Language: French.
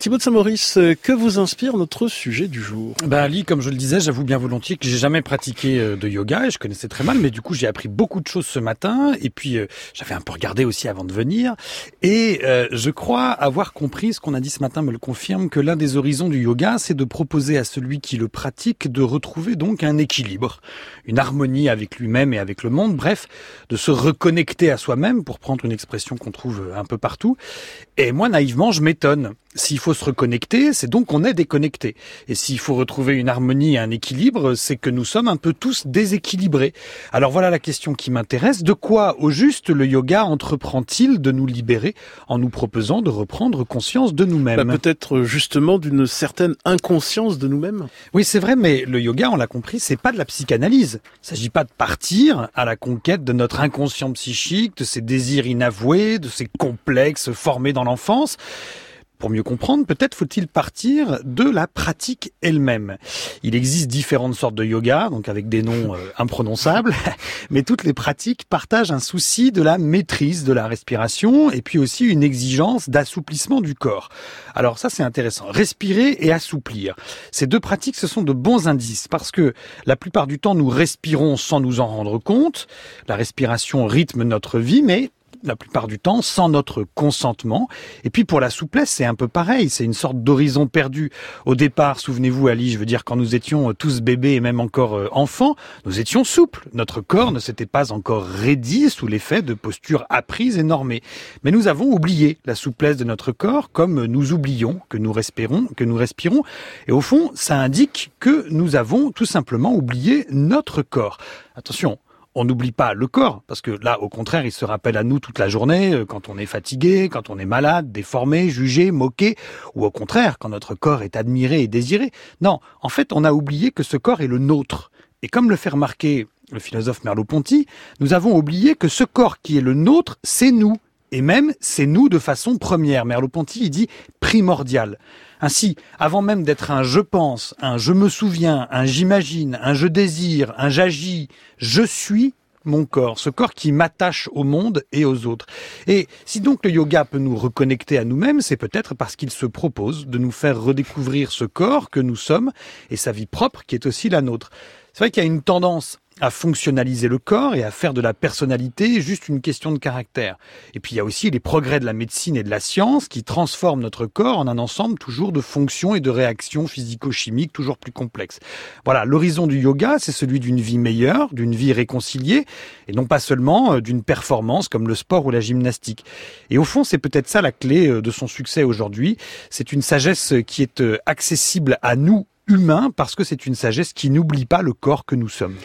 Thibaut de Saint-Maurice, euh, que vous inspire notre sujet du jour? Ben Ali, comme je le disais, j'avoue bien volontiers que j'ai jamais pratiqué euh, de yoga et je connaissais très mal, mais du coup j'ai appris beaucoup de choses ce matin et puis euh, j'avais un peu regardé aussi avant de venir et je crois avoir compris, ce qu'on a dit ce matin me le confirme, que l'un des horizons du yoga c'est de proposer à celui qui le pratique de retrouver donc un équilibre, une harmonie avec lui-même et avec le monde, bref, de se reconnecter à soi-même pour prendre une expression qu'on trouve un peu partout. Et moi naïvement je m'étonne s'il faut se reconnecter, c'est donc qu'on est déconnecté. Et s'il faut retrouver une harmonie et un équilibre, c'est que nous sommes un peu tous déséquilibrés. Alors voilà la question qui m'intéresse. De quoi, au juste, le yoga entreprend-il de nous libérer en nous proposant de reprendre conscience de nous-mêmes bah, Peut-être justement d'une certaine inconscience de nous-mêmes. Oui, c'est vrai, mais le yoga, on l'a compris, c'est pas de la psychanalyse. Il s'agit pas de partir à la conquête de notre inconscient psychique, de ses désirs inavoués, de ses complexes formés dans l'enfance. Pour mieux comprendre, peut-être faut-il partir de la pratique elle-même. Il existe différentes sortes de yoga, donc avec des noms euh, imprononçables, mais toutes les pratiques partagent un souci de la maîtrise de la respiration et puis aussi une exigence d'assouplissement du corps. Alors ça c'est intéressant. Respirer et assouplir. Ces deux pratiques, ce sont de bons indices parce que la plupart du temps nous respirons sans nous en rendre compte. La respiration rythme notre vie, mais la plupart du temps sans notre consentement. Et puis pour la souplesse, c'est un peu pareil, c'est une sorte d'horizon perdu. Au départ, souvenez-vous Ali, je veux dire quand nous étions tous bébés et même encore euh, enfants, nous étions souples. Notre corps ne s'était pas encore raidi sous l'effet de postures apprises et normées. Mais nous avons oublié la souplesse de notre corps comme nous oublions que nous respirons, que nous respirons. Et au fond, ça indique que nous avons tout simplement oublié notre corps. Attention, on n'oublie pas le corps, parce que là, au contraire, il se rappelle à nous toute la journée, euh, quand on est fatigué, quand on est malade, déformé, jugé, moqué, ou au contraire, quand notre corps est admiré et désiré. Non, en fait, on a oublié que ce corps est le nôtre. Et comme le fait remarquer le philosophe Merleau-Ponty, nous avons oublié que ce corps qui est le nôtre, c'est nous. Et même, c'est nous de façon première. Merleau-Ponty, il dit primordial. Ainsi, avant même d'être un je pense, un je me souviens, un j'imagine, un je désire, un j'agis, je suis mon corps, ce corps qui m'attache au monde et aux autres. Et si donc le yoga peut nous reconnecter à nous-mêmes, c'est peut-être parce qu'il se propose de nous faire redécouvrir ce corps que nous sommes et sa vie propre qui est aussi la nôtre. C'est vrai qu'il y a une tendance à fonctionnaliser le corps et à faire de la personnalité juste une question de caractère. Et puis il y a aussi les progrès de la médecine et de la science qui transforment notre corps en un ensemble toujours de fonctions et de réactions physico-chimiques toujours plus complexes. Voilà, l'horizon du yoga, c'est celui d'une vie meilleure, d'une vie réconciliée, et non pas seulement euh, d'une performance comme le sport ou la gymnastique. Et au fond, c'est peut-être ça la clé euh, de son succès aujourd'hui. C'est une sagesse qui est euh, accessible à nous humains parce que c'est une sagesse qui n'oublie pas le corps que nous sommes.